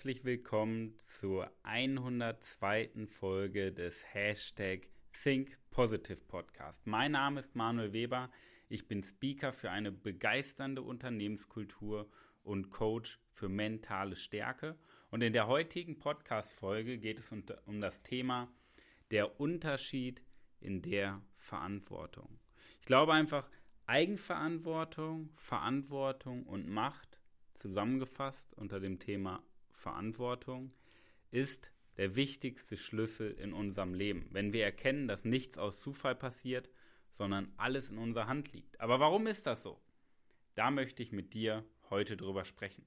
herzlich willkommen zur 102. Folge des Hashtag Think Positive Podcast. Mein Name ist Manuel Weber. Ich bin Speaker für eine begeisternde Unternehmenskultur und Coach für mentale Stärke. Und in der heutigen Podcast-Folge geht es um das Thema der Unterschied in der Verantwortung. Ich glaube einfach, Eigenverantwortung, Verantwortung und Macht zusammengefasst unter dem Thema Verantwortung ist der wichtigste Schlüssel in unserem Leben, wenn wir erkennen, dass nichts aus Zufall passiert, sondern alles in unserer Hand liegt. Aber warum ist das so? Da möchte ich mit dir heute drüber sprechen.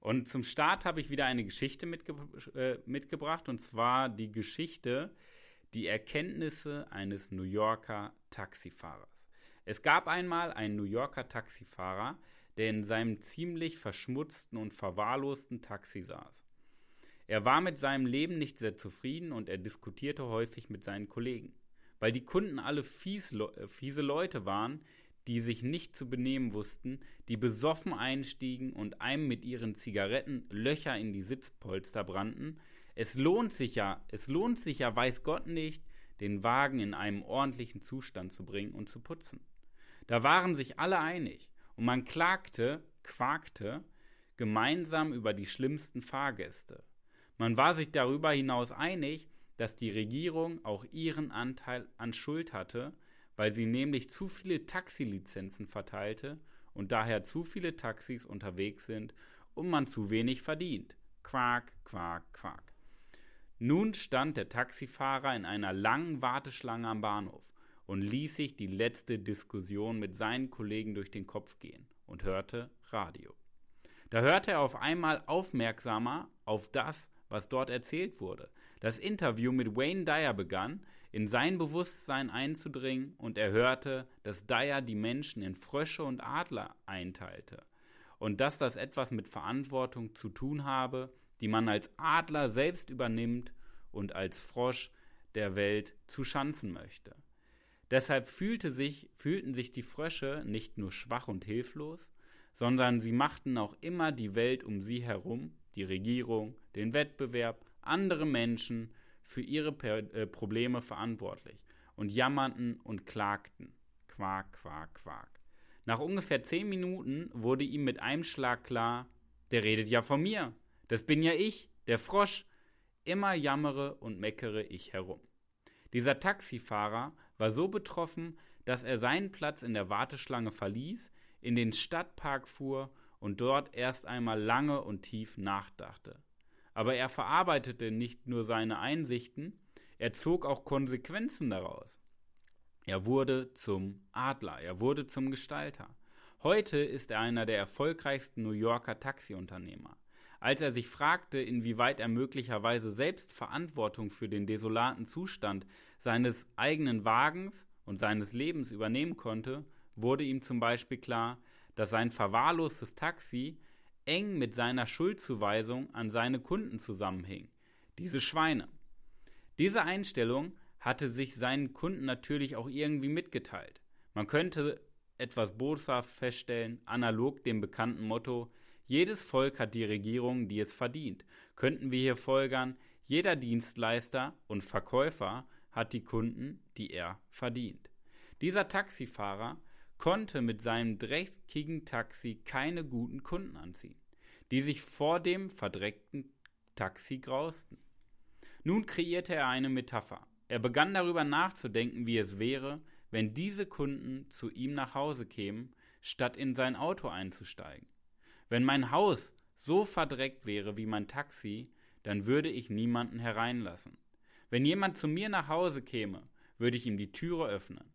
Und zum Start habe ich wieder eine Geschichte mitge äh, mitgebracht, und zwar die Geschichte, die Erkenntnisse eines New Yorker Taxifahrers. Es gab einmal einen New Yorker Taxifahrer, der in seinem ziemlich verschmutzten und verwahrlosten Taxi saß. Er war mit seinem Leben nicht sehr zufrieden und er diskutierte häufig mit seinen Kollegen. Weil die Kunden alle fies, äh, fiese Leute waren, die sich nicht zu benehmen wussten, die besoffen einstiegen und einem mit ihren Zigaretten Löcher in die Sitzpolster brannten. Es lohnt sich ja, es lohnt sich ja, weiß Gott nicht, den Wagen in einem ordentlichen Zustand zu bringen und zu putzen. Da waren sich alle einig. Und man klagte, quakte, gemeinsam über die schlimmsten Fahrgäste. Man war sich darüber hinaus einig, dass die Regierung auch ihren Anteil an Schuld hatte, weil sie nämlich zu viele Taxilizenzen verteilte und daher zu viele Taxis unterwegs sind und man zu wenig verdient. Quak, quak, quak. Nun stand der Taxifahrer in einer langen Warteschlange am Bahnhof und ließ sich die letzte Diskussion mit seinen Kollegen durch den Kopf gehen und hörte Radio. Da hörte er auf einmal aufmerksamer auf das, was dort erzählt wurde. Das Interview mit Wayne Dyer begann, in sein Bewusstsein einzudringen, und er hörte, dass Dyer die Menschen in Frösche und Adler einteilte, und dass das etwas mit Verantwortung zu tun habe, die man als Adler selbst übernimmt und als Frosch der Welt zu schanzen möchte. Deshalb fühlte sich, fühlten sich die Frösche nicht nur schwach und hilflos, sondern sie machten auch immer die Welt um sie herum, die Regierung, den Wettbewerb, andere Menschen für ihre äh, Probleme verantwortlich und jammerten und klagten. Quak, quak, quak. Nach ungefähr zehn Minuten wurde ihm mit einem Schlag klar, der redet ja von mir. Das bin ja ich, der Frosch. Immer jammere und meckere ich herum. Dieser Taxifahrer war so betroffen, dass er seinen Platz in der Warteschlange verließ, in den Stadtpark fuhr und dort erst einmal lange und tief nachdachte. Aber er verarbeitete nicht nur seine Einsichten, er zog auch Konsequenzen daraus. Er wurde zum Adler, er wurde zum Gestalter. Heute ist er einer der erfolgreichsten New Yorker Taxiunternehmer. Als er sich fragte, inwieweit er möglicherweise selbst Verantwortung für den desolaten Zustand seines eigenen Wagens und seines Lebens übernehmen konnte, wurde ihm zum Beispiel klar, dass sein verwahrlostes Taxi eng mit seiner Schuldzuweisung an seine Kunden zusammenhing, diese Schweine. Diese Einstellung hatte sich seinen Kunden natürlich auch irgendwie mitgeteilt. Man könnte etwas boshaft feststellen, analog dem bekannten Motto jedes Volk hat die Regierung, die es verdient. Könnten wir hier folgern, jeder Dienstleister und Verkäufer hat die Kunden, die er verdient. Dieser Taxifahrer konnte mit seinem dreckigen Taxi keine guten Kunden anziehen, die sich vor dem verdreckten Taxi grausten. Nun kreierte er eine Metapher. Er begann darüber nachzudenken, wie es wäre, wenn diese Kunden zu ihm nach Hause kämen, statt in sein Auto einzusteigen. Wenn mein Haus so verdreckt wäre wie mein Taxi, dann würde ich niemanden hereinlassen. Wenn jemand zu mir nach Hause käme, würde ich ihm die Türe öffnen.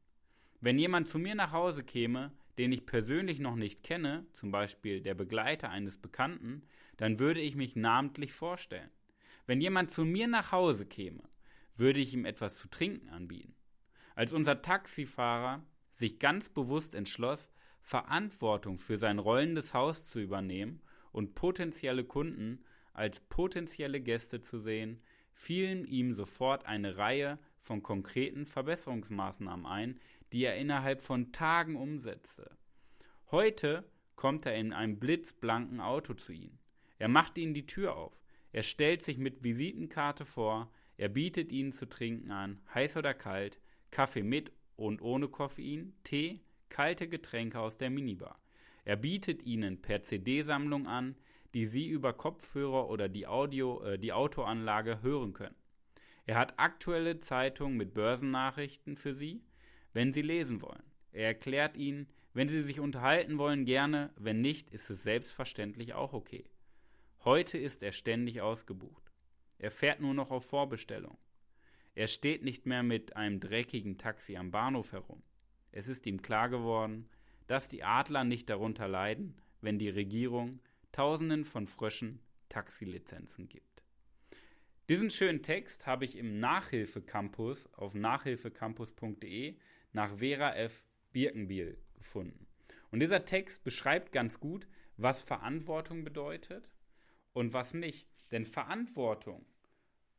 Wenn jemand zu mir nach Hause käme, den ich persönlich noch nicht kenne, zum Beispiel der Begleiter eines Bekannten, dann würde ich mich namentlich vorstellen. Wenn jemand zu mir nach Hause käme, würde ich ihm etwas zu trinken anbieten. Als unser Taxifahrer sich ganz bewusst entschloss, Verantwortung für sein rollendes Haus zu übernehmen und potenzielle Kunden als potenzielle Gäste zu sehen, fielen ihm sofort eine Reihe von konkreten Verbesserungsmaßnahmen ein, die er innerhalb von Tagen umsetzte. Heute kommt er in einem blitzblanken Auto zu ihnen. Er macht ihnen die Tür auf. Er stellt sich mit Visitenkarte vor, er bietet ihnen zu trinken an, heiß oder kalt, Kaffee mit und ohne Koffein, Tee, kalte Getränke aus der Minibar. Er bietet ihnen per CD-Sammlung an, die sie über Kopfhörer oder die, Audio, äh, die Autoanlage hören können. Er hat aktuelle Zeitungen mit Börsennachrichten für sie, wenn sie lesen wollen. Er erklärt ihnen, wenn sie sich unterhalten wollen, gerne, wenn nicht, ist es selbstverständlich auch okay. Heute ist er ständig ausgebucht. Er fährt nur noch auf Vorbestellung. Er steht nicht mehr mit einem dreckigen Taxi am Bahnhof herum. Es ist ihm klar geworden, dass die Adler nicht darunter leiden, wenn die Regierung Tausenden von Fröschen Taxilizenzen gibt. Diesen schönen Text habe ich im Nachhilfecampus auf nachhilfecampus.de nach Vera F. Birkenbiel gefunden. Und dieser Text beschreibt ganz gut, was Verantwortung bedeutet und was nicht. Denn Verantwortung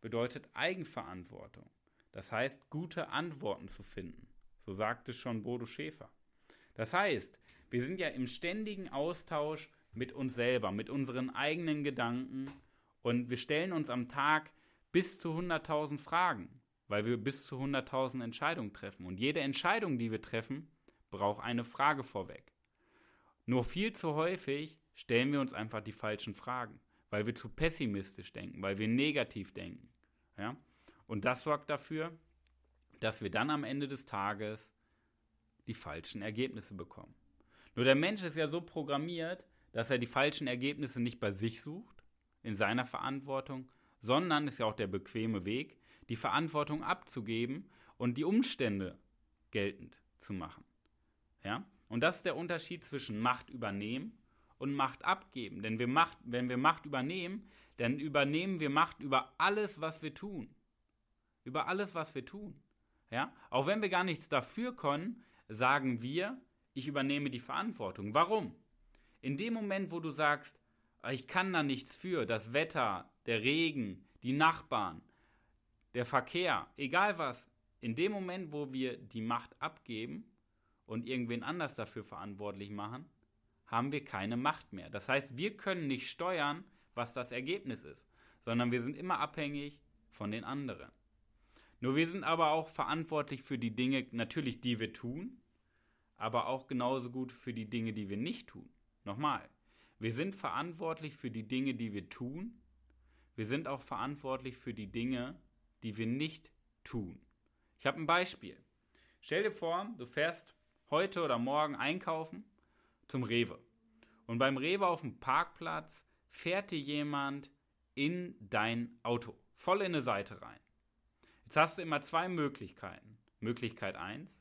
bedeutet Eigenverantwortung. Das heißt, gute Antworten zu finden. So sagte schon Bodo Schäfer. Das heißt, wir sind ja im ständigen Austausch mit uns selber, mit unseren eigenen Gedanken und wir stellen uns am Tag bis zu 100.000 Fragen, weil wir bis zu 100.000 Entscheidungen treffen. Und jede Entscheidung, die wir treffen, braucht eine Frage vorweg. Nur viel zu häufig stellen wir uns einfach die falschen Fragen weil wir zu pessimistisch denken, weil wir negativ denken. Ja? Und das sorgt dafür, dass wir dann am Ende des Tages die falschen Ergebnisse bekommen. Nur der Mensch ist ja so programmiert, dass er die falschen Ergebnisse nicht bei sich sucht, in seiner Verantwortung, sondern ist ja auch der bequeme Weg, die Verantwortung abzugeben und die Umstände geltend zu machen. Ja? Und das ist der Unterschied zwischen Macht übernehmen und Macht abgeben. Denn wir Macht, wenn wir Macht übernehmen, dann übernehmen wir Macht über alles, was wir tun. Über alles, was wir tun. Ja? Auch wenn wir gar nichts dafür können, sagen wir, ich übernehme die Verantwortung. Warum? In dem Moment, wo du sagst, ah, ich kann da nichts für, das Wetter, der Regen, die Nachbarn, der Verkehr, egal was, in dem Moment, wo wir die Macht abgeben und irgendwen anders dafür verantwortlich machen, haben wir keine Macht mehr. Das heißt, wir können nicht steuern, was das Ergebnis ist, sondern wir sind immer abhängig von den anderen. Nur wir sind aber auch verantwortlich für die Dinge, natürlich, die wir tun, aber auch genauso gut für die Dinge, die wir nicht tun. Nochmal, wir sind verantwortlich für die Dinge, die wir tun. Wir sind auch verantwortlich für die Dinge, die wir nicht tun. Ich habe ein Beispiel. Stell dir vor, du fährst heute oder morgen einkaufen zum Rewe. Und beim Rewe auf dem Parkplatz fährt dir jemand in dein Auto, voll in eine Seite rein. Jetzt hast du immer zwei Möglichkeiten. Möglichkeit 1,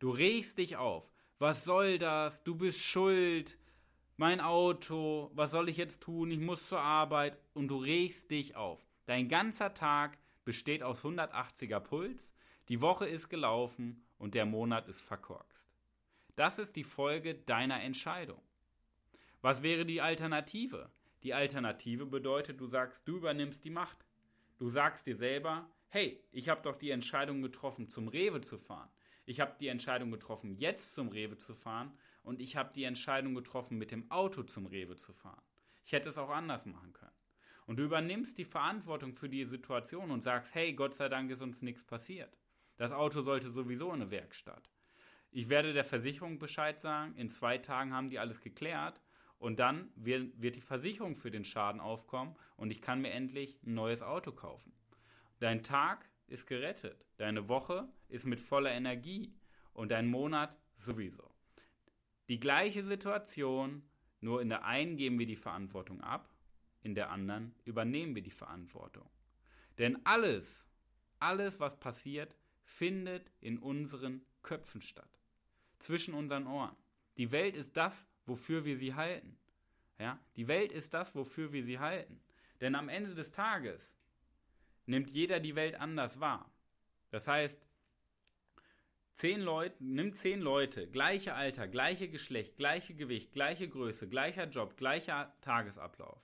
du regst dich auf. Was soll das? Du bist schuld. Mein Auto, was soll ich jetzt tun? Ich muss zur Arbeit. Und du regst dich auf. Dein ganzer Tag besteht aus 180er Puls. Die Woche ist gelaufen und der Monat ist verkorkst. Das ist die Folge deiner Entscheidung. Was wäre die Alternative? Die Alternative bedeutet, du sagst, du übernimmst die Macht. Du sagst dir selber, hey, ich habe doch die Entscheidung getroffen, zum Rewe zu fahren. Ich habe die Entscheidung getroffen, jetzt zum Rewe zu fahren. Und ich habe die Entscheidung getroffen, mit dem Auto zum Rewe zu fahren. Ich hätte es auch anders machen können. Und du übernimmst die Verantwortung für die Situation und sagst, hey, Gott sei Dank ist uns nichts passiert. Das Auto sollte sowieso in eine Werkstatt. Ich werde der Versicherung Bescheid sagen, in zwei Tagen haben die alles geklärt und dann wird, wird die Versicherung für den Schaden aufkommen und ich kann mir endlich ein neues Auto kaufen. Dein Tag ist gerettet, deine Woche ist mit voller Energie und dein Monat sowieso. Die gleiche Situation, nur in der einen geben wir die Verantwortung ab, in der anderen übernehmen wir die Verantwortung. Denn alles, alles, was passiert, findet in unseren Köpfen statt zwischen unseren Ohren. Die Welt ist das, wofür wir sie halten. Ja? Die Welt ist das, wofür wir sie halten. Denn am Ende des Tages nimmt jeder die Welt anders wahr. Das heißt, zehn Leute, nimm zehn Leute, gleiche Alter, gleiche Geschlecht, gleiche Gewicht, gleiche Größe, gleicher Job, gleicher Tagesablauf.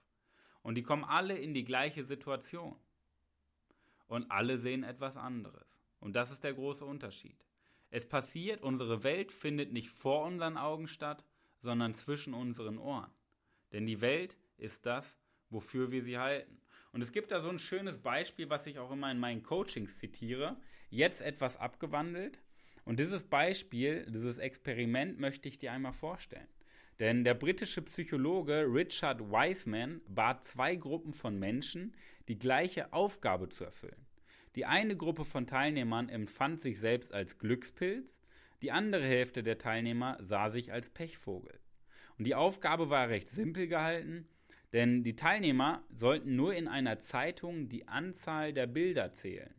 Und die kommen alle in die gleiche Situation. Und alle sehen etwas anderes. Und das ist der große Unterschied. Es passiert, unsere Welt findet nicht vor unseren Augen statt, sondern zwischen unseren Ohren. Denn die Welt ist das, wofür wir sie halten. Und es gibt da so ein schönes Beispiel, was ich auch immer in meinen Coachings zitiere, jetzt etwas abgewandelt. Und dieses Beispiel, dieses Experiment möchte ich dir einmal vorstellen. Denn der britische Psychologe Richard Wiseman bat zwei Gruppen von Menschen, die gleiche Aufgabe zu erfüllen. Die eine Gruppe von Teilnehmern empfand sich selbst als Glückspilz, die andere Hälfte der Teilnehmer sah sich als Pechvogel. Und die Aufgabe war recht simpel gehalten, denn die Teilnehmer sollten nur in einer Zeitung die Anzahl der Bilder zählen.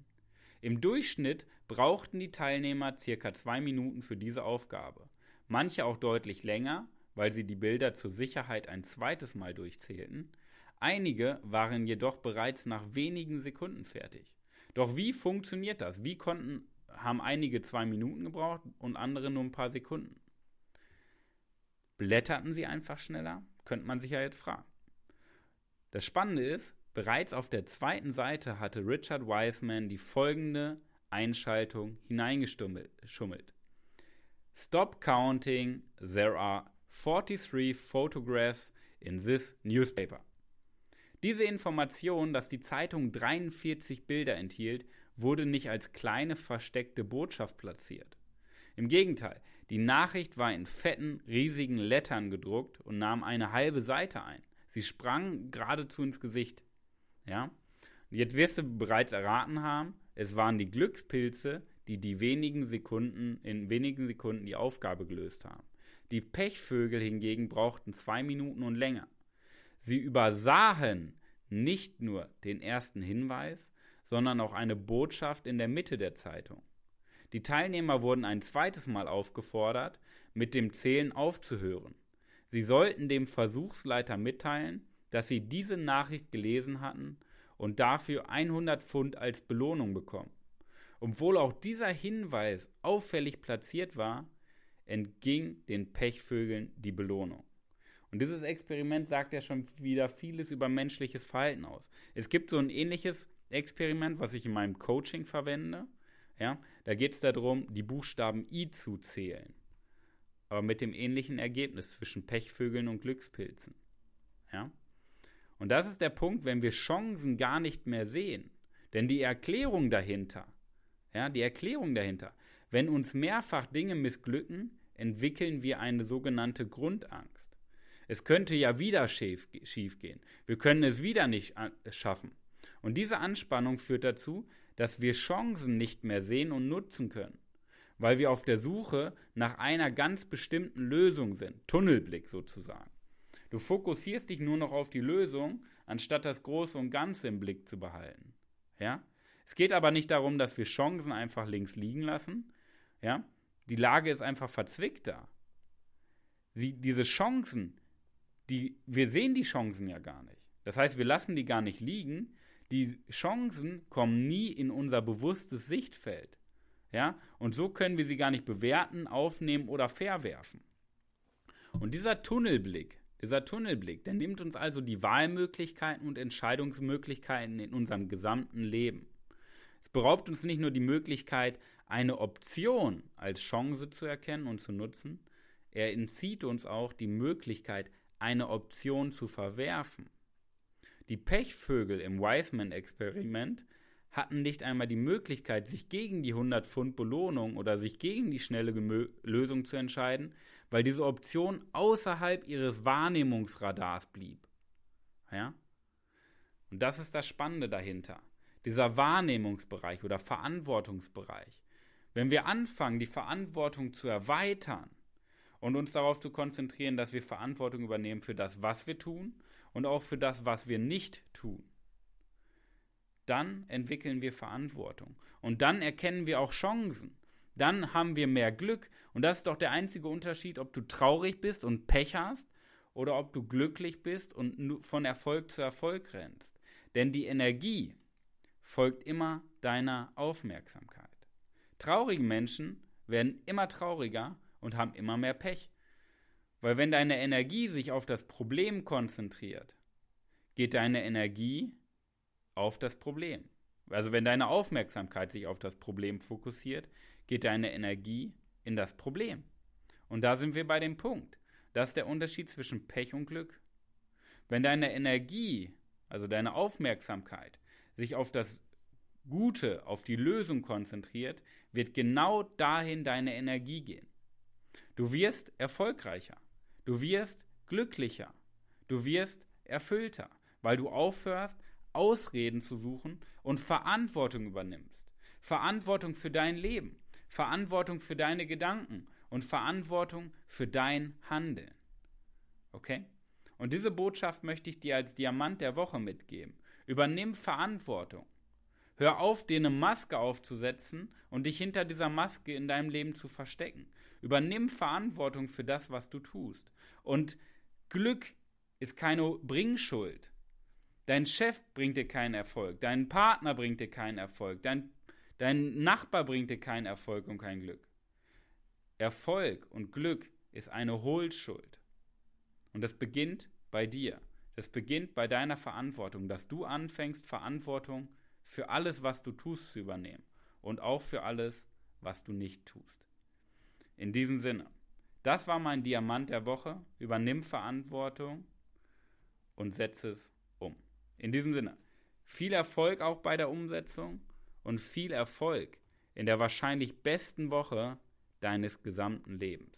Im Durchschnitt brauchten die Teilnehmer circa zwei Minuten für diese Aufgabe, manche auch deutlich länger, weil sie die Bilder zur Sicherheit ein zweites Mal durchzählten. Einige waren jedoch bereits nach wenigen Sekunden fertig. Doch wie funktioniert das? Wie konnten, haben einige zwei Minuten gebraucht und andere nur ein paar Sekunden? Blätterten sie einfach schneller? Könnte man sich ja jetzt fragen. Das Spannende ist, bereits auf der zweiten Seite hatte Richard Wiseman die folgende Einschaltung hineingeschummelt. Stop counting, there are 43 photographs in this newspaper. Diese Information, dass die Zeitung 43 Bilder enthielt, wurde nicht als kleine versteckte Botschaft platziert. Im Gegenteil, die Nachricht war in fetten, riesigen Lettern gedruckt und nahm eine halbe Seite ein. Sie sprang geradezu ins Gesicht. Ja? Jetzt wirst du bereits erraten haben, es waren die Glückspilze, die die wenigen Sekunden, in wenigen Sekunden die Aufgabe gelöst haben. Die Pechvögel hingegen brauchten zwei Minuten und länger. Sie übersahen nicht nur den ersten Hinweis, sondern auch eine Botschaft in der Mitte der Zeitung. Die Teilnehmer wurden ein zweites Mal aufgefordert, mit dem Zählen aufzuhören. Sie sollten dem Versuchsleiter mitteilen, dass sie diese Nachricht gelesen hatten und dafür 100 Pfund als Belohnung bekommen. Obwohl auch dieser Hinweis auffällig platziert war, entging den Pechvögeln die Belohnung. Und dieses Experiment sagt ja schon wieder vieles über menschliches Verhalten aus. Es gibt so ein ähnliches Experiment, was ich in meinem Coaching verwende. Ja, da geht es darum, die Buchstaben I zu zählen. Aber mit dem ähnlichen Ergebnis zwischen Pechvögeln und Glückspilzen. Ja? Und das ist der Punkt, wenn wir Chancen gar nicht mehr sehen. Denn die Erklärung dahinter, ja, die Erklärung dahinter, wenn uns mehrfach Dinge missglücken, entwickeln wir eine sogenannte Grundangst. Es könnte ja wieder schief, schief gehen. Wir können es wieder nicht schaffen. Und diese Anspannung führt dazu, dass wir Chancen nicht mehr sehen und nutzen können, weil wir auf der Suche nach einer ganz bestimmten Lösung sind, Tunnelblick sozusagen. Du fokussierst dich nur noch auf die Lösung, anstatt das Große und Ganze im Blick zu behalten. Ja? Es geht aber nicht darum, dass wir Chancen einfach links liegen lassen. Ja? Die Lage ist einfach verzwickt da. Sie, diese Chancen, die, wir sehen die Chancen ja gar nicht. Das heißt, wir lassen die gar nicht liegen. Die Chancen kommen nie in unser bewusstes Sichtfeld. Ja? Und so können wir sie gar nicht bewerten, aufnehmen oder verwerfen. Und dieser Tunnelblick, dieser Tunnelblick, der nimmt uns also die Wahlmöglichkeiten und Entscheidungsmöglichkeiten in unserem gesamten Leben. Es beraubt uns nicht nur die Möglichkeit, eine Option als Chance zu erkennen und zu nutzen, er entzieht uns auch die Möglichkeit, eine Option zu verwerfen. Die Pechvögel im Wiseman-Experiment hatten nicht einmal die Möglichkeit, sich gegen die 100 Pfund Belohnung oder sich gegen die schnelle Gemö Lösung zu entscheiden, weil diese Option außerhalb ihres Wahrnehmungsradars blieb. Ja? Und das ist das Spannende dahinter. Dieser Wahrnehmungsbereich oder Verantwortungsbereich. Wenn wir anfangen, die Verantwortung zu erweitern, und uns darauf zu konzentrieren, dass wir Verantwortung übernehmen für das, was wir tun und auch für das, was wir nicht tun. Dann entwickeln wir Verantwortung und dann erkennen wir auch Chancen. Dann haben wir mehr Glück und das ist doch der einzige Unterschied, ob du traurig bist und Pech hast oder ob du glücklich bist und von Erfolg zu Erfolg rennst. Denn die Energie folgt immer deiner Aufmerksamkeit. Traurige Menschen werden immer trauriger und haben immer mehr Pech. Weil wenn deine Energie sich auf das Problem konzentriert, geht deine Energie auf das Problem. Also wenn deine Aufmerksamkeit sich auf das Problem fokussiert, geht deine Energie in das Problem. Und da sind wir bei dem Punkt. Das ist der Unterschied zwischen Pech und Glück. Wenn deine Energie also deine Aufmerksamkeit, sich auf das Gute, auf die Lösung konzentriert, wird genau dahin deine Energie gehen. Du wirst erfolgreicher, du wirst glücklicher, du wirst erfüllter, weil du aufhörst, Ausreden zu suchen und Verantwortung übernimmst. Verantwortung für dein Leben, Verantwortung für deine Gedanken und Verantwortung für dein Handeln. Okay? Und diese Botschaft möchte ich dir als Diamant der Woche mitgeben. Übernimm Verantwortung. Hör auf, dir eine Maske aufzusetzen und dich hinter dieser Maske in deinem Leben zu verstecken. Übernimm Verantwortung für das, was du tust. Und Glück ist keine Bringschuld. Dein Chef bringt dir keinen Erfolg, dein Partner bringt dir keinen Erfolg, dein, dein Nachbar bringt dir keinen Erfolg und kein Glück. Erfolg und Glück ist eine Hohlschuld. Und das beginnt bei dir. Das beginnt bei deiner Verantwortung, dass du anfängst, Verantwortung für alles, was du tust, zu übernehmen. Und auch für alles, was du nicht tust. In diesem Sinne, das war mein Diamant der Woche. Übernimm Verantwortung und setze es. In diesem Sinne, viel Erfolg auch bei der Umsetzung und viel Erfolg in der wahrscheinlich besten Woche deines gesamten Lebens.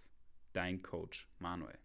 Dein Coach Manuel.